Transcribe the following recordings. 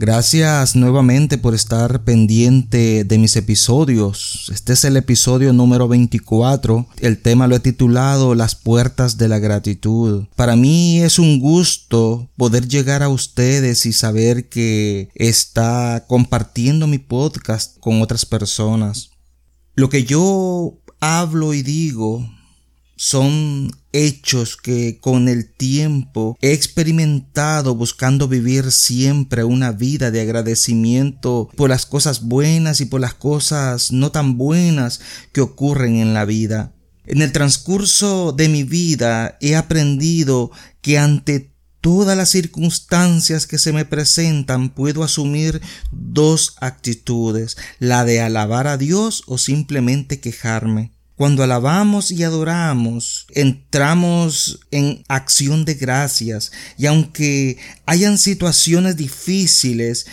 Gracias nuevamente por estar pendiente de mis episodios. Este es el episodio número 24. El tema lo he titulado Las puertas de la gratitud. Para mí es un gusto poder llegar a ustedes y saber que está compartiendo mi podcast con otras personas. Lo que yo hablo y digo son hechos que con el tiempo he experimentado buscando vivir siempre una vida de agradecimiento por las cosas buenas y por las cosas no tan buenas que ocurren en la vida. En el transcurso de mi vida he aprendido que ante todas las circunstancias que se me presentan puedo asumir dos actitudes, la de alabar a Dios o simplemente quejarme. Cuando alabamos y adoramos, entramos en acción de gracias y aunque hayan situaciones difíciles,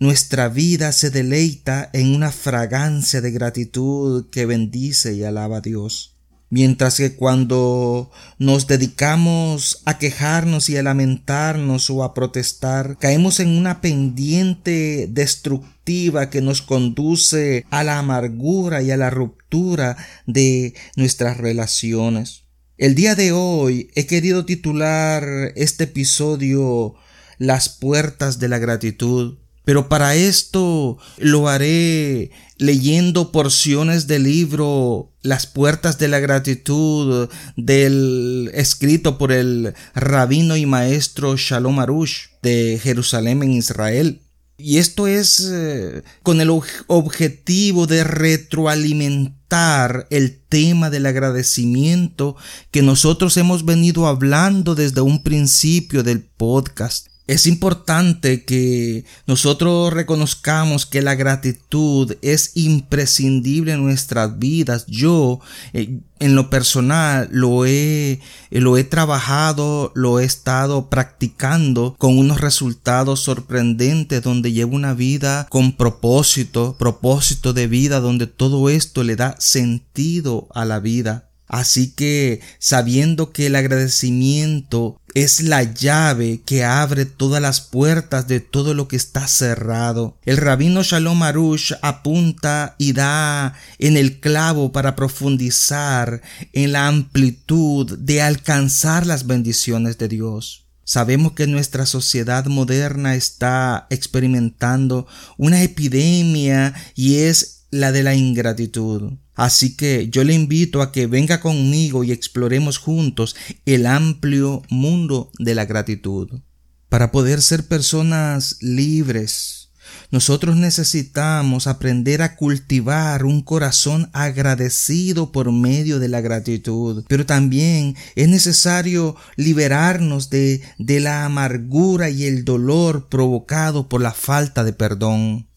nuestra vida se deleita en una fragancia de gratitud que bendice y alaba a Dios. Mientras que cuando nos dedicamos a quejarnos y a lamentarnos o a protestar, caemos en una pendiente destructiva que nos conduce a la amargura y a la ruptura de nuestras relaciones. El día de hoy he querido titular este episodio Las puertas de la gratitud pero para esto lo haré leyendo porciones del libro Las puertas de la gratitud del escrito por el rabino y maestro Shalom Arush de Jerusalén en Israel. Y esto es eh, con el objetivo de retroalimentar el tema del agradecimiento que nosotros hemos venido hablando desde un principio del podcast. Es importante que nosotros reconozcamos que la gratitud es imprescindible en nuestras vidas. Yo, eh, en lo personal, lo he, lo he trabajado, lo he estado practicando con unos resultados sorprendentes donde llevo una vida con propósito, propósito de vida, donde todo esto le da sentido a la vida. Así que sabiendo que el agradecimiento es la llave que abre todas las puertas de todo lo que está cerrado. El rabino Shalom Arush apunta y da en el clavo para profundizar en la amplitud de alcanzar las bendiciones de Dios. Sabemos que nuestra sociedad moderna está experimentando una epidemia y es la de la ingratitud. Así que yo le invito a que venga conmigo y exploremos juntos el amplio mundo de la gratitud. Para poder ser personas libres, nosotros necesitamos aprender a cultivar un corazón agradecido por medio de la gratitud, pero también es necesario liberarnos de, de la amargura y el dolor provocado por la falta de perdón.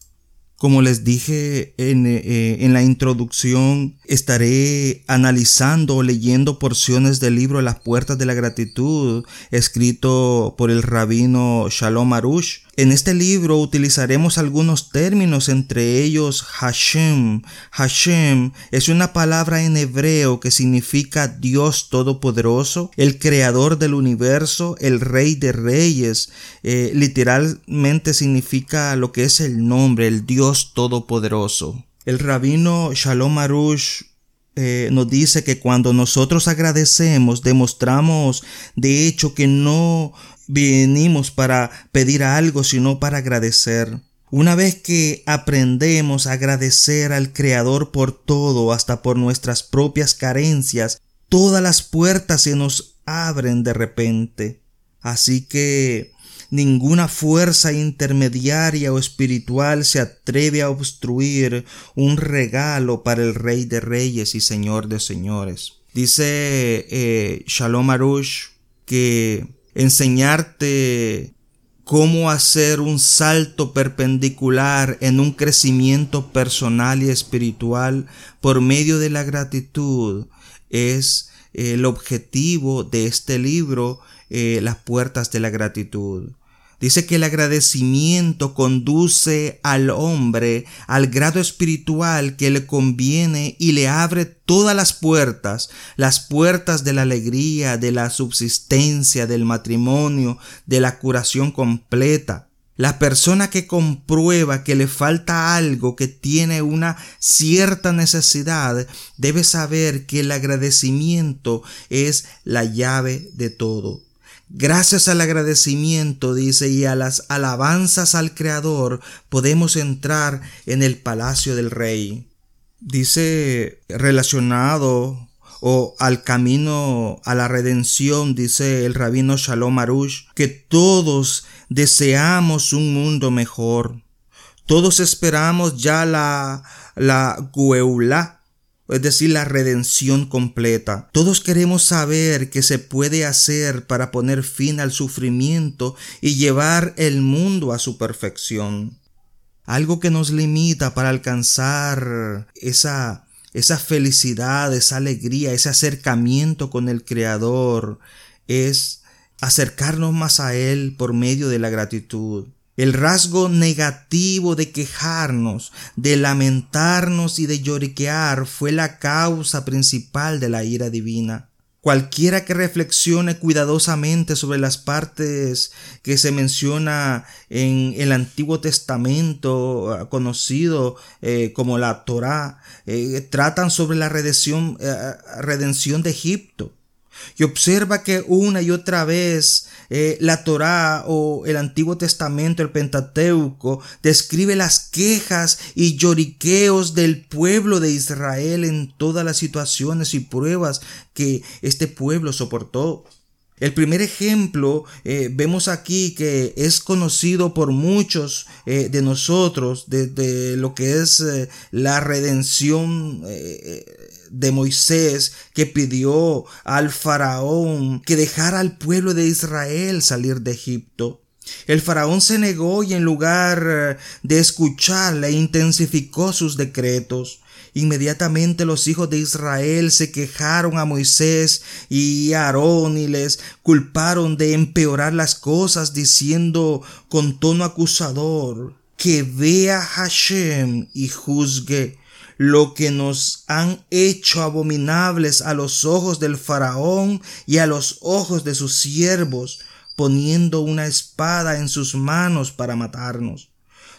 Como les dije en, eh, en, la introducción, estaré analizando o leyendo porciones del libro Las Puertas de la Gratitud, escrito por el rabino Shalom Arush. En este libro utilizaremos algunos términos, entre ellos Hashem. Hashem es una palabra en hebreo que significa Dios Todopoderoso, el Creador del universo, el Rey de Reyes. Eh, literalmente significa lo que es el nombre, el Dios Todopoderoso. El rabino Shalom Arush eh, nos dice que cuando nosotros agradecemos, demostramos de hecho que no venimos para pedir algo, sino para agradecer. Una vez que aprendemos a agradecer al Creador por todo, hasta por nuestras propias carencias, todas las puertas se nos abren de repente. Así que ninguna fuerza intermediaria o espiritual se atreve a obstruir un regalo para el Rey de Reyes y Señor de Señores. Dice eh, Shalom Arush que enseñarte cómo hacer un salto perpendicular en un crecimiento personal y espiritual por medio de la gratitud es el objetivo de este libro, eh, Las puertas de la gratitud. Dice que el agradecimiento conduce al hombre al grado espiritual que le conviene y le abre todas las puertas, las puertas de la alegría, de la subsistencia, del matrimonio, de la curación completa. La persona que comprueba que le falta algo, que tiene una cierta necesidad, debe saber que el agradecimiento es la llave de todo. Gracias al agradecimiento, dice, y a las alabanzas al Creador, podemos entrar en el palacio del Rey. Dice relacionado o al camino a la redención, dice el rabino Shalom Arush, que todos deseamos un mundo mejor. Todos esperamos ya la, la es decir, la redención completa. Todos queremos saber qué se puede hacer para poner fin al sufrimiento y llevar el mundo a su perfección. Algo que nos limita para alcanzar esa, esa felicidad, esa alegría, ese acercamiento con el Creador es acercarnos más a Él por medio de la gratitud. El rasgo negativo de quejarnos, de lamentarnos y de lloriquear fue la causa principal de la ira divina. Cualquiera que reflexione cuidadosamente sobre las partes que se menciona en el Antiguo Testamento, ah, conocido eh, como la Torá, eh, tratan sobre la eh, redención de Egipto y observa que una y otra vez eh, la Torá o el Antiguo Testamento, el Pentateuco, describe las quejas y lloriqueos del pueblo de Israel en todas las situaciones y pruebas que este pueblo soportó. El primer ejemplo eh, vemos aquí que es conocido por muchos eh, de nosotros de, lo que es la redención de Moisés que pidió al faraón que dejara al pueblo de Israel salir de Egipto. El faraón se negó y en lugar de escucharle intensificó sus decretos. Inmediatamente los hijos de Israel se quejaron a Moisés y a Aarón y les culparon de empeorar las cosas diciendo con tono acusador que vea Hashem y juzgue lo que nos han hecho abominables a los ojos del faraón y a los ojos de sus siervos, poniendo una espada en sus manos para matarnos.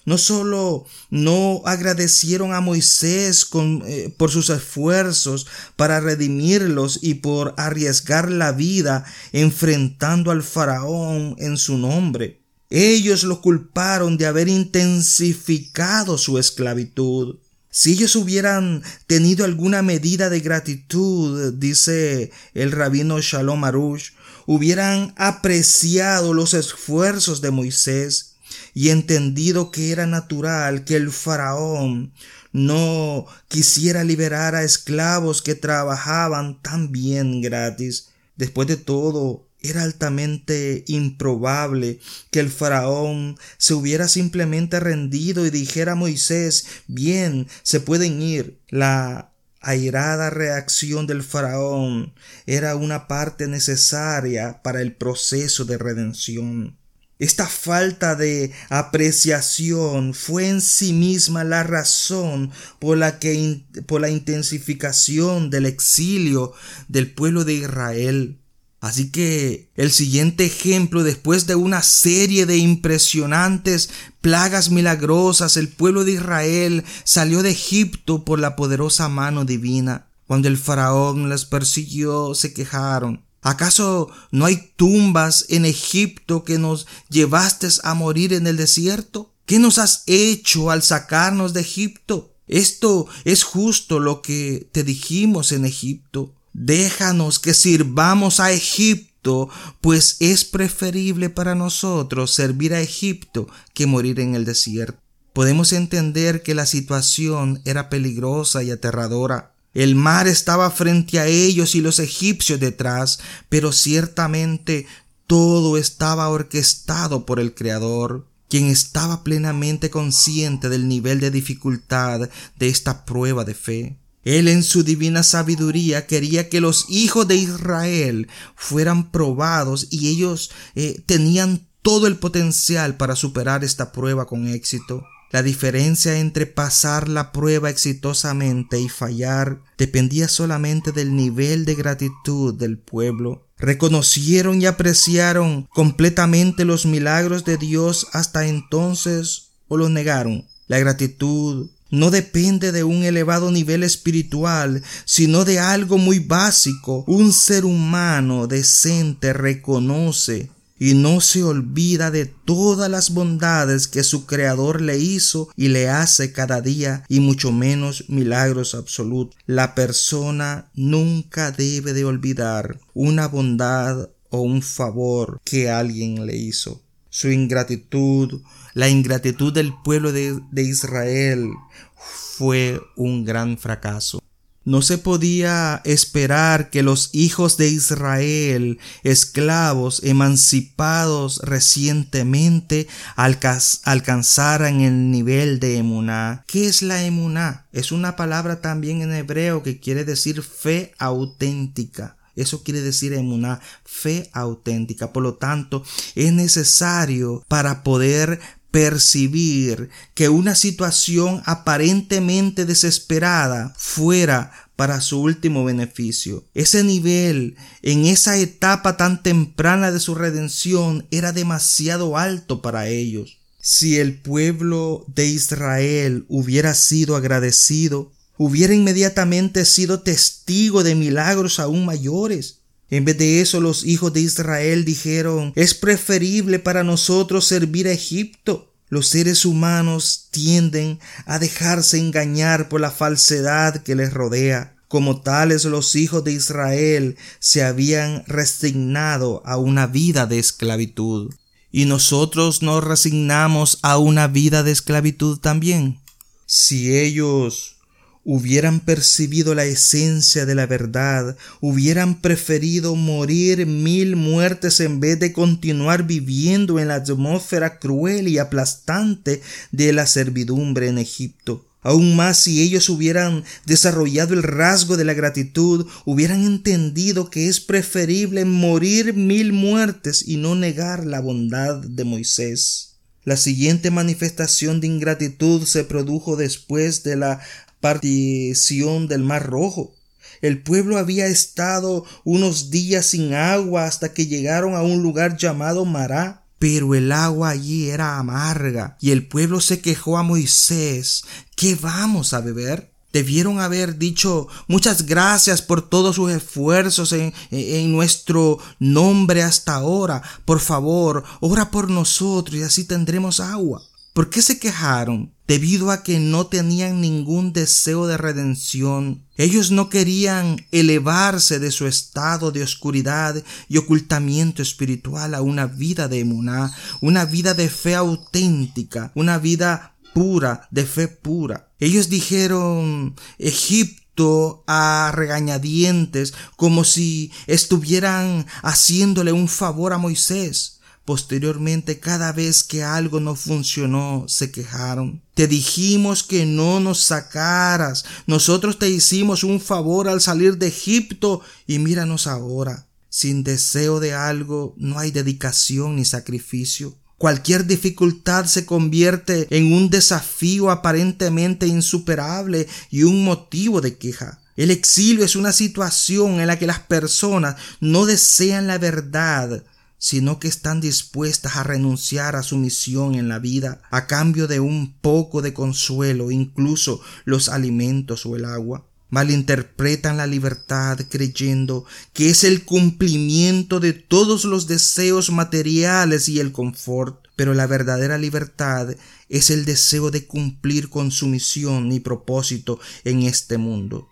No solo no agradecieron a Moisés eh, por sus esfuerzos para redimirlos y por arriesgar la vida enfrentando al faraón en su nombre. Ellos lo culparon de haber intensificado su esclavitud. Si ellos hubieran tenido alguna medida de gratitud, dice el rabino Shalom Arush, hubieran apreciado los esfuerzos de Moisés y entendido que era natural que el faraón no quisiera liberar a esclavos que trabajaban tan bien gratis. Después de todo, era altamente improbable que el faraón se hubiera simplemente rendido y dijera a Moisés, bien, se pueden ir. La airada reacción del faraón era una parte necesaria para el proceso de redención. Esta falta de apreciación fue en sí misma la razón por la que por la intensificación del exilio del pueblo de Israel. Así que el siguiente ejemplo, después de una serie de impresionantes plagas milagrosas, el pueblo de Israel salió de Egipto por la poderosa mano divina. Cuando el faraón les persiguió, se quejaron. ¿Acaso no hay tumbas en Egipto que nos llevaste a morir en el desierto? ¿Qué nos has hecho al sacarnos de Egipto? Esto es justo lo que te dijimos en Egipto. Déjanos que sirvamos a Egipto, pues es preferible para nosotros servir a Egipto que morir en el desierto. Podemos entender que la situación era peligrosa y aterradora. El mar estaba frente a ellos y los egipcios detrás, pero ciertamente todo estaba orquestado por el Creador, quien estaba plenamente consciente del nivel de dificultad de esta prueba de fe. Él en su divina sabiduría quería que los hijos de Israel fueran probados y ellos eh, tenían todo el potencial para superar esta prueba con éxito. La diferencia entre pasar la prueba exitosamente y fallar dependía solamente del nivel de gratitud del pueblo. Reconocieron y apreciaron completamente los milagros de Dios hasta entonces o los negaron. La gratitud no depende de un elevado nivel espiritual, sino de algo muy básico. Un ser humano decente reconoce y no se olvida de todas las bondades que su Creador le hizo y le hace cada día y mucho menos milagros absolutos. La persona nunca debe de olvidar una bondad o un favor que alguien le hizo. Su ingratitud, la ingratitud del pueblo de, de Israel fue un gran fracaso. No se podía esperar que los hijos de Israel, esclavos emancipados recientemente, alcanzaran el nivel de emuná. ¿Qué es la emuná? Es una palabra también en hebreo que quiere decir fe auténtica. Eso quiere decir emuná, fe auténtica. Por lo tanto, es necesario para poder percibir que una situación aparentemente desesperada fuera para su último beneficio. Ese nivel, en esa etapa tan temprana de su redención, era demasiado alto para ellos. Si el pueblo de Israel hubiera sido agradecido, hubiera inmediatamente sido testigo de milagros aún mayores. En vez de eso, los hijos de Israel dijeron, es preferible para nosotros servir a Egipto. Los seres humanos tienden a dejarse engañar por la falsedad que les rodea. Como tales los hijos de Israel se habían resignado a una vida de esclavitud. ¿Y nosotros nos resignamos a una vida de esclavitud también? Si ellos hubieran percibido la esencia de la verdad, hubieran preferido morir mil muertes en vez de continuar viviendo en la atmósfera cruel y aplastante de la servidumbre en Egipto. Aún más si ellos hubieran desarrollado el rasgo de la gratitud, hubieran entendido que es preferible morir mil muertes y no negar la bondad de Moisés. La siguiente manifestación de ingratitud se produjo después de la partición del Mar Rojo. El pueblo había estado unos días sin agua hasta que llegaron a un lugar llamado Mará. Pero el agua allí era amarga y el pueblo se quejó a Moisés. ¿Qué vamos a beber? Debieron haber dicho muchas gracias por todos sus esfuerzos en, en, nuestro nombre hasta ahora. Por favor, ora por nosotros y así tendremos agua. ¿Por qué se quejaron? Debido a que no tenían ningún deseo de redención. Ellos no querían elevarse de su estado de oscuridad y ocultamiento espiritual a una vida de emuná, una vida de fe auténtica, una vida pura, de fe pura. Ellos dijeron, Egipto a regañadientes, como si estuvieran haciéndole un favor a Moisés. Posteriormente, cada vez que algo no funcionó, se quejaron. Te dijimos que no nos sacaras. Nosotros te hicimos un favor al salir de Egipto y míranos ahora. Sin deseo de algo no hay dedicación ni sacrificio. Cualquier dificultad se convierte en un desafío aparentemente insuperable y un motivo de queja. El exilio es una situación en la que las personas no desean la verdad, sino que están dispuestas a renunciar a su misión en la vida a cambio de un poco de consuelo, incluso los alimentos o el agua. Malinterpretan la libertad creyendo que es el cumplimiento de todos los deseos materiales y el confort. pero la verdadera libertad es el deseo de cumplir con su misión y propósito en este mundo.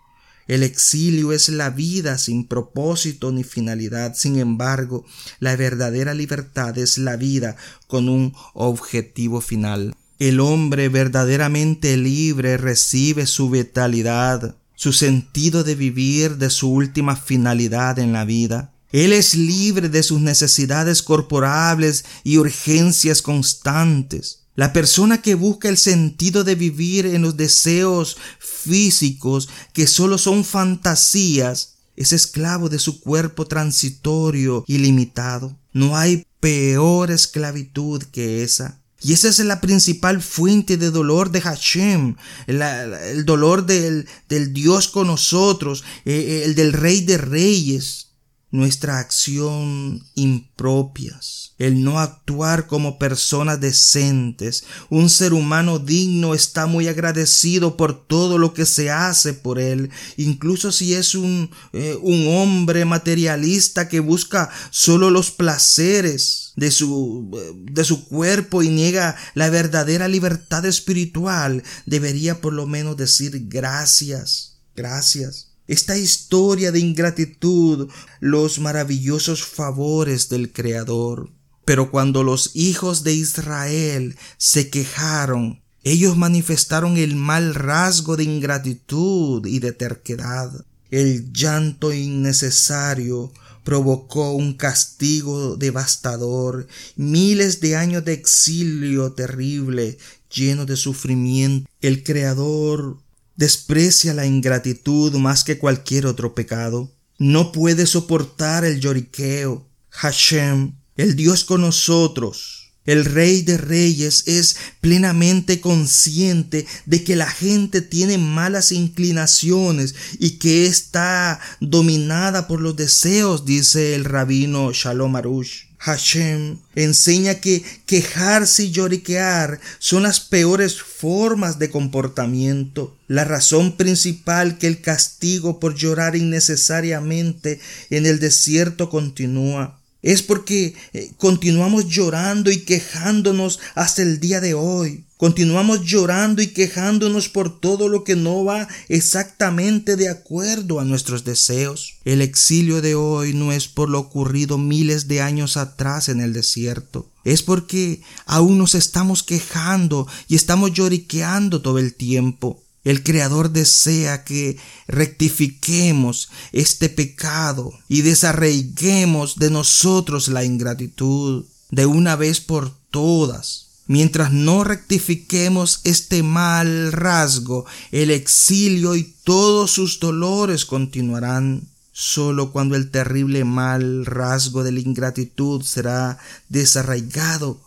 El exilio es la vida sin propósito ni finalidad. Sin embargo, la verdadera libertad es la vida con un objetivo final. El hombre verdaderamente libre recibe su vitalidad, su sentido de vivir de su última finalidad en la vida. Él es libre de sus necesidades corporales y urgencias constantes. La persona que busca el sentido de vivir en los deseos físicos que solo son fantasías es esclavo de su cuerpo transitorio y limitado. No hay peor esclavitud que esa. Y esa es la principal fuente de dolor de Hashem, el dolor del, Dios con nosotros, eh, eh, el del Rey de Reyes nuestra acción impropias, el no actuar como personas decentes. Un ser humano digno está muy agradecido por todo lo que se hace por él, incluso si es un, eh, un hombre materialista que busca solo los placeres de su, de su cuerpo y niega la verdadera libertad espiritual, debería por lo menos decir gracias, gracias esta historia de ingratitud, los maravillosos favores del Creador. Pero cuando los hijos de Israel se quejaron, ellos manifestaron el mal rasgo de ingratitud y de terquedad. El llanto innecesario provocó un castigo devastador, miles de años de exilio terrible, lleno de sufrimiento. El Creador desprecia la ingratitud más que cualquier otro pecado. No puede soportar el lloriqueo. Hashem, el Dios con nosotros, el Rey de Reyes es plenamente consciente de que la gente tiene malas inclinaciones y que está dominada por los deseos, dice el rabino Shalom Arush. Hashem enseña que quejarse y lloriquear son las peores formas de comportamiento. La razón principal que el castigo por llorar innecesariamente en el desierto continúa es porque eh, continuamos llorando y quejándonos hasta el día de hoy. Continuamos llorando y quejándonos por todo lo que no va exactamente de acuerdo a nuestros deseos. El exilio de hoy no es por lo ocurrido miles de años atrás en el desierto. Es porque aún nos estamos quejando y estamos lloriqueando todo el tiempo. El Creador desea que rectifiquemos este pecado y desarraiguemos de nosotros la ingratitud de una vez por todas. Mientras no rectifiquemos este mal rasgo, el exilio y todos sus dolores continuarán. Solo cuando el terrible mal rasgo de la ingratitud será desarraigado,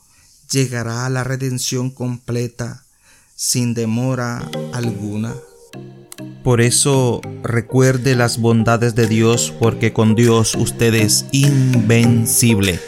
llegará la redención completa sin demora alguna. Por eso recuerde las bondades de Dios porque con Dios usted es invencible.